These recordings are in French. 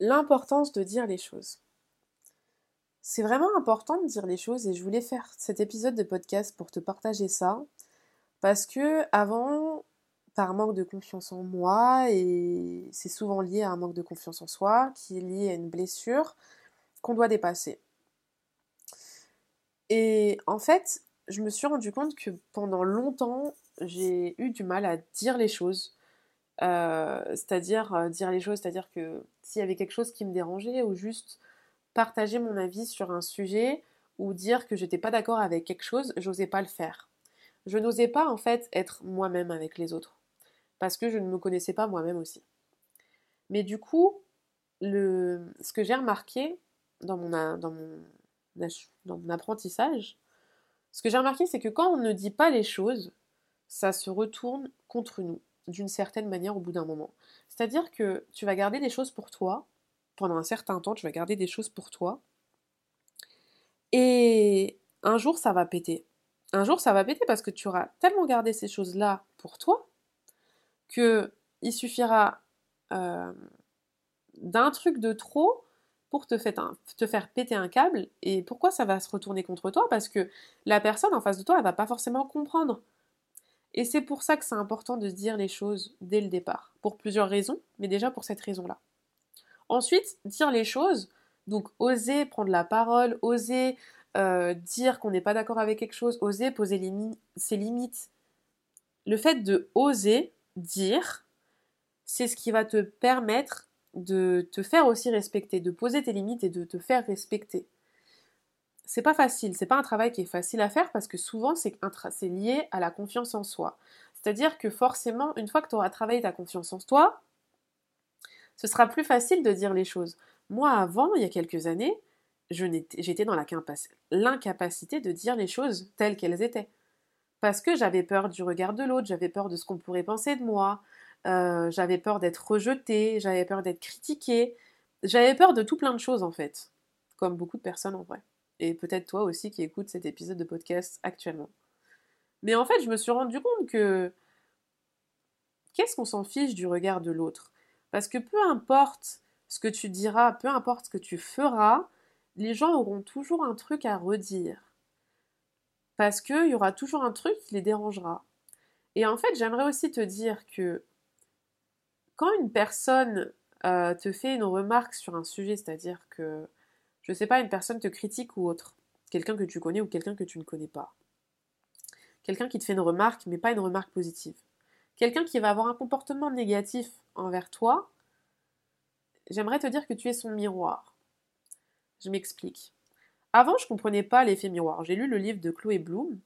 l'importance de dire les choses. C'est vraiment important de dire les choses et je voulais faire cet épisode de podcast pour te partager ça parce que avant par manque de confiance en moi et c'est souvent lié à un manque de confiance en soi qui est lié à une blessure qu'on doit dépasser. Et en fait, je me suis rendu compte que pendant longtemps, j'ai eu du mal à dire les choses euh, c'est-à-dire euh, dire les choses, c'est-à-dire que s'il y avait quelque chose qui me dérangeait ou juste partager mon avis sur un sujet ou dire que j'étais pas d'accord avec quelque chose, j'osais pas le faire. Je n'osais pas en fait être moi-même avec les autres parce que je ne me connaissais pas moi-même aussi. Mais du coup, ce que j'ai remarqué dans mon apprentissage, ce que j'ai remarqué, c'est que quand on ne dit pas les choses, ça se retourne contre nous d'une certaine manière au bout d'un moment. C'est-à-dire que tu vas garder des choses pour toi, pendant un certain temps, tu vas garder des choses pour toi, et un jour ça va péter. Un jour ça va péter parce que tu auras tellement gardé ces choses-là pour toi que il suffira euh, d'un truc de trop pour te, faire péter un câble. Et pourquoi ça va se retourner contre toi? Parce que la personne en face de toi, elle va pas forcément comprendre. Et c'est pour ça que c'est important de dire les choses dès le départ, pour plusieurs raisons, mais déjà pour cette raison-là. Ensuite, dire les choses, donc oser prendre la parole, oser euh, dire qu'on n'est pas d'accord avec quelque chose, oser poser ses limites. Le fait de oser dire, c'est ce qui va te permettre de te faire aussi respecter, de poser tes limites et de te faire respecter c'est pas facile, c'est pas un travail qui est facile à faire parce que souvent c'est lié à la confiance en soi. C'est-à-dire que forcément, une fois que tu auras travaillé ta confiance en toi, ce sera plus facile de dire les choses. Moi, avant, il y a quelques années, j'étais dans l'incapacité de dire les choses telles qu'elles étaient. Parce que j'avais peur du regard de l'autre, j'avais peur de ce qu'on pourrait penser de moi, euh, j'avais peur d'être rejetée, j'avais peur d'être critiquée, j'avais peur de tout plein de choses en fait, comme beaucoup de personnes en vrai et peut-être toi aussi qui écoutes cet épisode de podcast actuellement. Mais en fait, je me suis rendu compte que qu'est-ce qu'on s'en fiche du regard de l'autre? Parce que peu importe ce que tu diras, peu importe ce que tu feras, les gens auront toujours un truc à redire. Parce qu'il y aura toujours un truc qui les dérangera. Et en fait, j'aimerais aussi te dire que quand une personne euh, te fait une remarque sur un sujet, c'est-à-dire que je sais pas, une personne te critique ou autre, quelqu'un que tu connais ou quelqu'un que tu ne connais pas. Quelqu'un qui te fait une remarque, mais pas une remarque positive. Quelqu'un qui va avoir un comportement négatif envers toi, j'aimerais te dire que tu es son miroir. Je m'explique. Avant, je comprenais pas l'effet miroir. J'ai lu le livre de Chloé Bloom,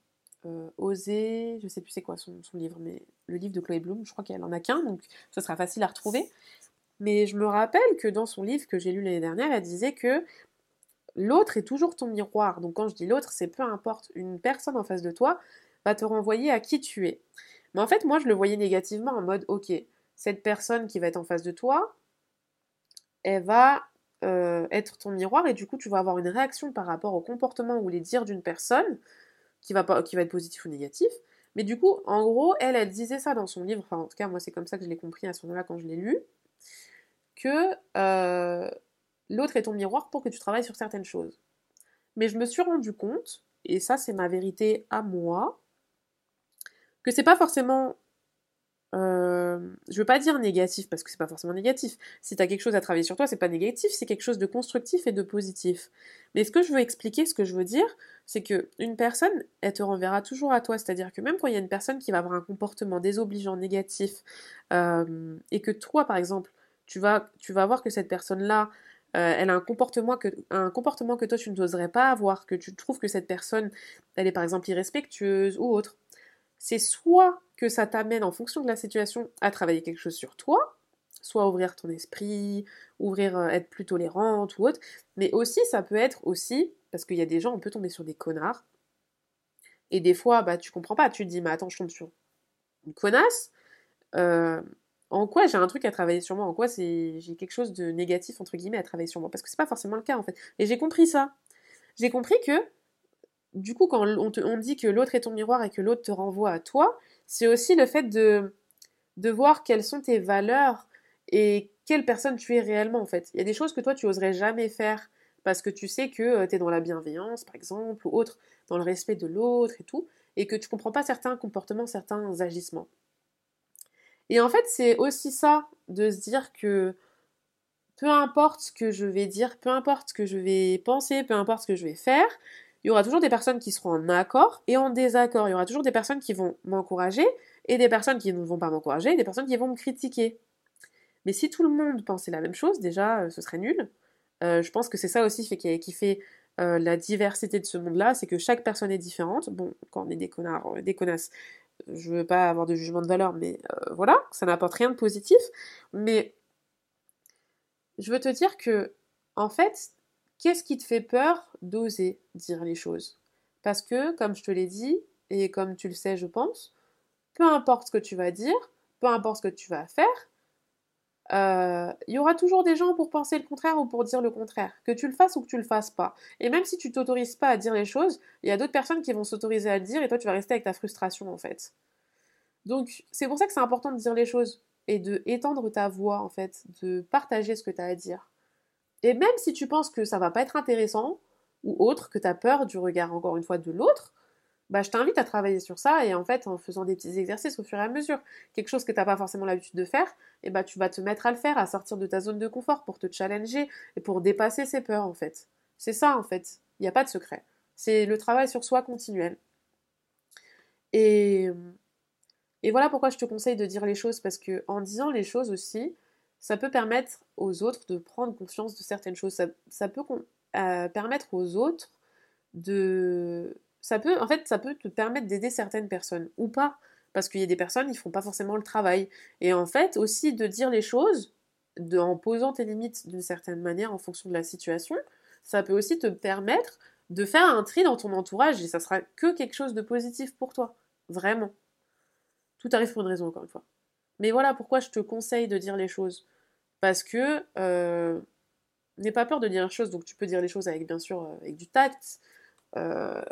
euh, Oser, je sais plus c'est quoi son, son, livre, mais le livre de Chloé Bloom, je crois qu'elle en a qu'un, donc ce sera facile à retrouver. Mais je me rappelle que dans son livre que j'ai lu l'année dernière, elle disait que l'autre est toujours ton miroir. Donc quand je dis l'autre, c'est peu importe. Une personne en face de toi va te renvoyer à qui tu es. Mais en fait, moi, je le voyais négativement en mode, ok, cette personne qui va être en face de toi, elle va euh, être ton miroir et du coup, tu vas avoir une réaction par rapport au comportement ou les dires d'une personne qui va, pas, être positif ou négatif. Mais du coup, en gros, elle, elle disait ça dans son livre, enfin en tout cas, moi, c'est comme ça que je l'ai compris à ce moment-là quand je l'ai lu, que euh, l'autre est ton miroir pour que tu travailles sur certaines choses. Mais je me suis rendu compte, et ça c'est ma vérité à moi, que c'est pas forcément. Euh, je veux pas dire négatif parce que c'est pas forcément négatif. Si tu as quelque chose à travailler sur toi, c'est pas négatif, c'est quelque chose de constructif et de positif. Mais ce que je veux expliquer, ce que je veux dire, c'est que une personne, elle te renverra toujours à toi. C'est-à-dire que même quand il y a une personne qui va avoir un comportement désobligeant, négatif, euh, et que toi, par exemple, tu vas voir que cette personne-là, euh, elle a un comportement, que, toi tu n'oserais pas avoir, que tu trouves que cette personne, elle est par exemple irrespectueuse ou autre. C'est soit que ça t'amène en fonction de la situation à travailler quelque chose sur toi, soit ouvrir ton esprit, ouvrir, euh, être plus tolérante ou autre, mais aussi ça peut être aussi, parce qu'il y a des gens, on peut tomber sur des connards, et des fois, bah tu comprends pas, tu te dis, mais attends, je tombe sur une connasse, euh, en quoi j'ai un truc à travailler sur moi, en quoi j'ai quelque chose de négatif entre guillemets à travailler sur moi, parce que c'est pas forcément le cas en fait. Et j'ai compris ça. J'ai compris que du coup quand on dit que l'autre est ton miroir et que l'autre te renvoie à toi, c'est aussi le fait de de voir quelles sont tes valeurs et quelle personne tu es réellement en fait. Il y a des choses que toi tu oserais jamais faire parce que tu sais que euh, tu es dans la bienveillance par exemple ou autre, dans le respect de l'autre et tout, et que tu comprends pas certains comportements, certains agissements. Et en fait, c'est aussi ça de se dire que peu importe ce que je vais dire, peu importe ce que je vais penser, peu importe ce que je vais faire, il y aura toujours des personnes qui seront en accord et en désaccord. Il y aura toujours des personnes qui vont m'encourager et des personnes qui ne vont pas m'encourager et des personnes qui vont me critiquer. Mais si tout le monde pensait la même chose, déjà, euh, ce serait nul. Euh, je pense que c'est ça aussi qui fait euh, la diversité de ce monde-là, c'est que chaque personne est différente. Bon, quand on est des connards, des connasses, je veux pas avoir de jugement de valeur, mais voilà, ça n'apporte rien de positif. Mais je veux te dire que, en fait, qu'est-ce qui te fait peur d'oser dire les choses? Parce que, comme je te l'ai dit, et comme tu le sais, je pense, peu importe ce que tu vas dire, peu importe ce que tu vas faire, euh, il y aura toujours des gens pour penser le contraire ou pour dire le contraire, que tu le fasses ou que tu le fasses pas. Et même si tu t'autorises pas à dire les choses, il y a d'autres personnes qui vont s'autoriser à le dire et toi tu vas rester avec ta frustration en fait. Donc c'est pour ça que c'est important de dire les choses et de étendre ta voix en fait, de partager ce que tu as à dire. Et même si tu penses que ça va pas être intéressant ou autre, que tu as peur du regard encore une fois de l'autre, bah, je t'invite à travailler sur ça et en fait en faisant des petits exercices au fur et à mesure, quelque chose que tu n'as pas forcément l'habitude de faire, et bah tu vas te mettre à le faire, à sortir de ta zone de confort pour te challenger et pour dépasser ces peurs en fait. C'est ça en fait, il n'y a pas de secret. C'est le travail sur soi continuel. Et, et voilà pourquoi je te conseille de dire les choses, parce que en disant les choses aussi, ça peut permettre aux autres de prendre conscience de certaines choses. Ça, peut euh, permettre aux autres de ça peut, en fait, ça peut te permettre d'aider certaines personnes ou pas. Parce qu'il y a des personnes, ils font pas forcément le travail. Et en fait, aussi de dire les choses, en posant tes limites d'une certaine manière en fonction de la situation, ça peut aussi te permettre de faire un tri dans ton entourage et ça sera que quelque chose de positif pour toi. Vraiment. Tout arrive pour une raison, encore une fois. Mais voilà pourquoi je te conseille de dire les choses. Parce que euh, n'aie pas peur de dire les choses, donc tu peux dire les choses avec bien sûr euh, avec du tact, euh,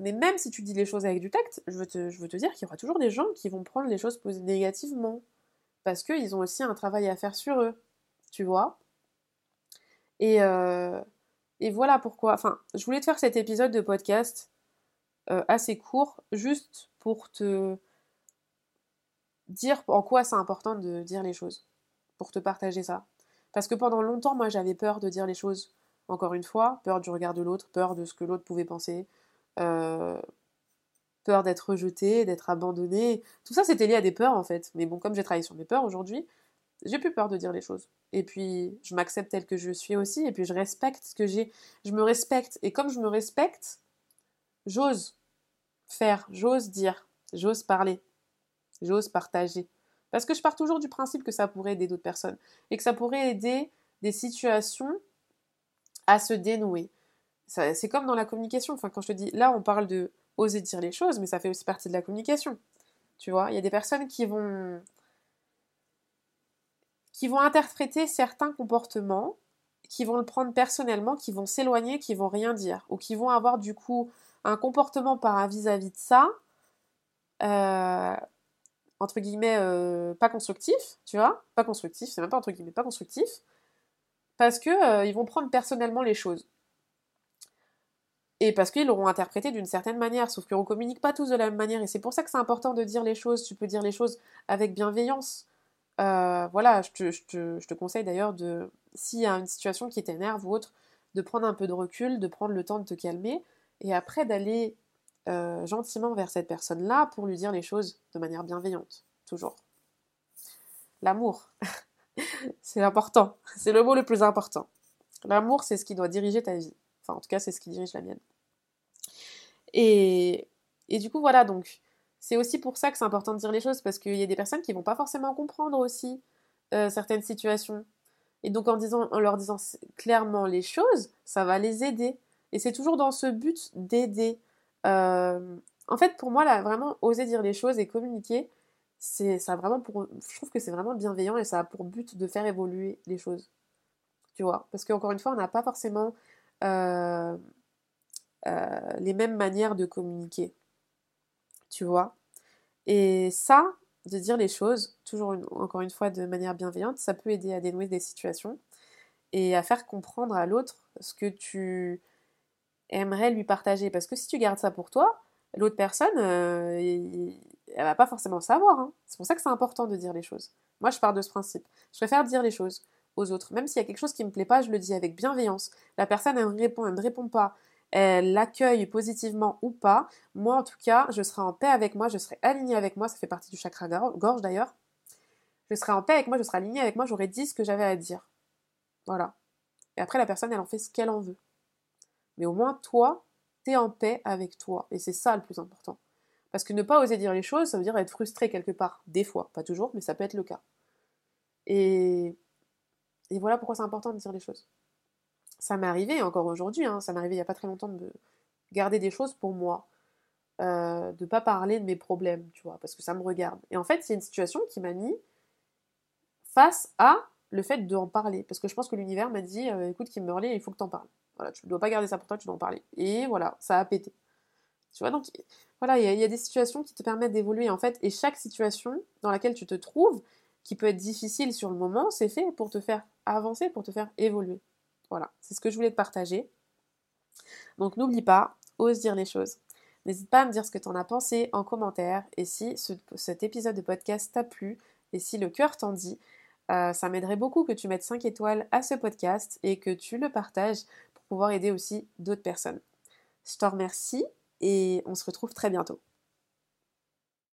mais même si tu dis les choses avec du tact, je veux te, dire qu'il y aura toujours des gens qui vont prendre les choses négativement. Parce qu'ils ont aussi un travail à faire sur eux. Tu vois et, euh, et voilà pourquoi. Enfin, je voulais te faire cet épisode de podcast euh, assez court, juste pour te dire en quoi c'est important de dire les choses. Pour te partager ça. Parce que pendant longtemps, moi, j'avais peur de dire les choses. Encore une fois, peur du regard de l'autre, peur de ce que l'autre pouvait penser, euh, peur d'être rejeté, d'être abandonné. Tout ça, c'était lié à des peurs en fait. Mais bon, comme j'ai travaillé sur mes peurs aujourd'hui, j'ai plus peur de dire les choses. Et puis, je m'accepte tel que je suis aussi, et puis je respecte ce que j'ai. Je me respecte. Et comme je me respecte, j'ose faire, j'ose dire, j'ose parler, j'ose partager. Parce que je pars toujours du principe que ça pourrait aider d'autres personnes. Et que ça pourrait aider des situations à se dénouer c'est comme dans la communication. Enfin, quand je te dis, là, on parle de oser dire les choses, mais ça fait aussi partie de la communication. Tu vois, il y a des personnes qui vont qui vont interpréter certains comportements, qui vont le prendre personnellement, qui vont s'éloigner, qui vont rien dire, ou qui vont avoir du coup un comportement par vis-à-vis de ça, euh, entre guillemets, euh, pas constructif, tu vois, pas constructif, c'est même pas entre guillemets, pas constructif, parce que euh, ils vont prendre personnellement les choses. Et parce qu'ils l'auront interprété d'une certaine manière, sauf qu'on communique pas tous de la même manière, et c'est pour ça que c'est important de dire les choses. Tu peux dire les choses avec bienveillance. Euh, voilà, je te, je te, conseille d'ailleurs de, s'il y a une situation qui t'énerve ou autre, de prendre un peu de recul, de prendre le temps de te calmer, et après d'aller euh, gentiment vers cette personne-là pour lui dire les choses de manière bienveillante, toujours. L'amour, c'est important, c'est le mot le plus important. L'amour, c'est ce qui doit diriger ta vie. En tout cas, c'est ce qui dirige la mienne. Et, du coup, voilà, donc, c'est aussi pour ça que c'est important de dire les choses, parce qu'il y a des personnes qui vont pas forcément comprendre aussi euh, certaines situations. Et donc, en, leur disant clairement les choses, ça va les aider. Et c'est toujours dans ce but d'aider. Euh, en fait, pour moi, là, vraiment, oser dire les choses et communiquer, c'est vraiment pour. Je trouve que c'est vraiment bienveillant et ça a pour but de faire évoluer les choses. Tu vois? Parce qu'encore une fois, on n'a pas forcément euh, euh, les mêmes manières de communiquer. Tu vois Et ça, de dire les choses, toujours encore une fois de manière bienveillante, ça peut aider à dénouer des situations et à faire comprendre à l'autre ce que tu aimerais lui partager. Parce que si tu gardes ça pour toi, l'autre personne, euh, elle va pas forcément savoir. Hein. C'est pour ça que c'est important de dire les choses. Moi, je pars de ce principe. Je préfère dire les choses autres. Même s'il y a quelque chose qui me plaît pas, je le dis avec bienveillance. La personne, elle répond, elle me répond pas. Elle l'accueille positivement ou pas. Moi, en tout cas, je serai en paix avec moi, je serai alignée avec moi. Ça fait partie du chakra gorge d'ailleurs. Je serai en paix avec moi, je serai alignée avec moi, j'aurai dit ce que j'avais à dire. Voilà. Et après, la personne, elle en fait ce qu'elle en veut. Mais au moins, toi, t'es en paix avec toi. Et c'est ça le plus important. Parce que ne pas oser dire les choses, ça veut dire être frustré quelque part. Des fois, pas toujours, mais ça peut être le cas. Et, et voilà pourquoi c'est important de dire les choses. Ça m'est arrivé encore aujourd'hui, hein, ça m'est arrivé il n'y a pas très longtemps de garder des choses pour moi. Euh, de pas parler de mes problèmes, tu vois, parce que ça me regarde. Et en fait, c'est une situation qui m'a mis face à le fait d'en parler. Parce que je pense que l'univers m'a dit, euh, écoute Kimberly, il faut que t'en parles. Voilà, tu ne dois pas garder ça pour toi, tu dois en parler. Et voilà, ça a pété. Tu vois, donc voilà, il y, a des situations qui te permettent d'évoluer en fait, et chaque situation dans laquelle tu te trouves, qui peut être difficile sur le moment, c'est fait pour te faire avancer, pour te faire évoluer. Voilà, c'est ce que je voulais te partager. Donc n'oublie pas, ose dire les choses. N'hésite pas à me dire ce que tu en as pensé en commentaire, et si cet épisode de podcast t'a plu, et si le cœur t'en dit, euh, ça m'aiderait beaucoup que tu mettes 5 étoiles à ce podcast et que tu le partages pour pouvoir aider aussi d'autres personnes. Je te remercie et on se retrouve très bientôt.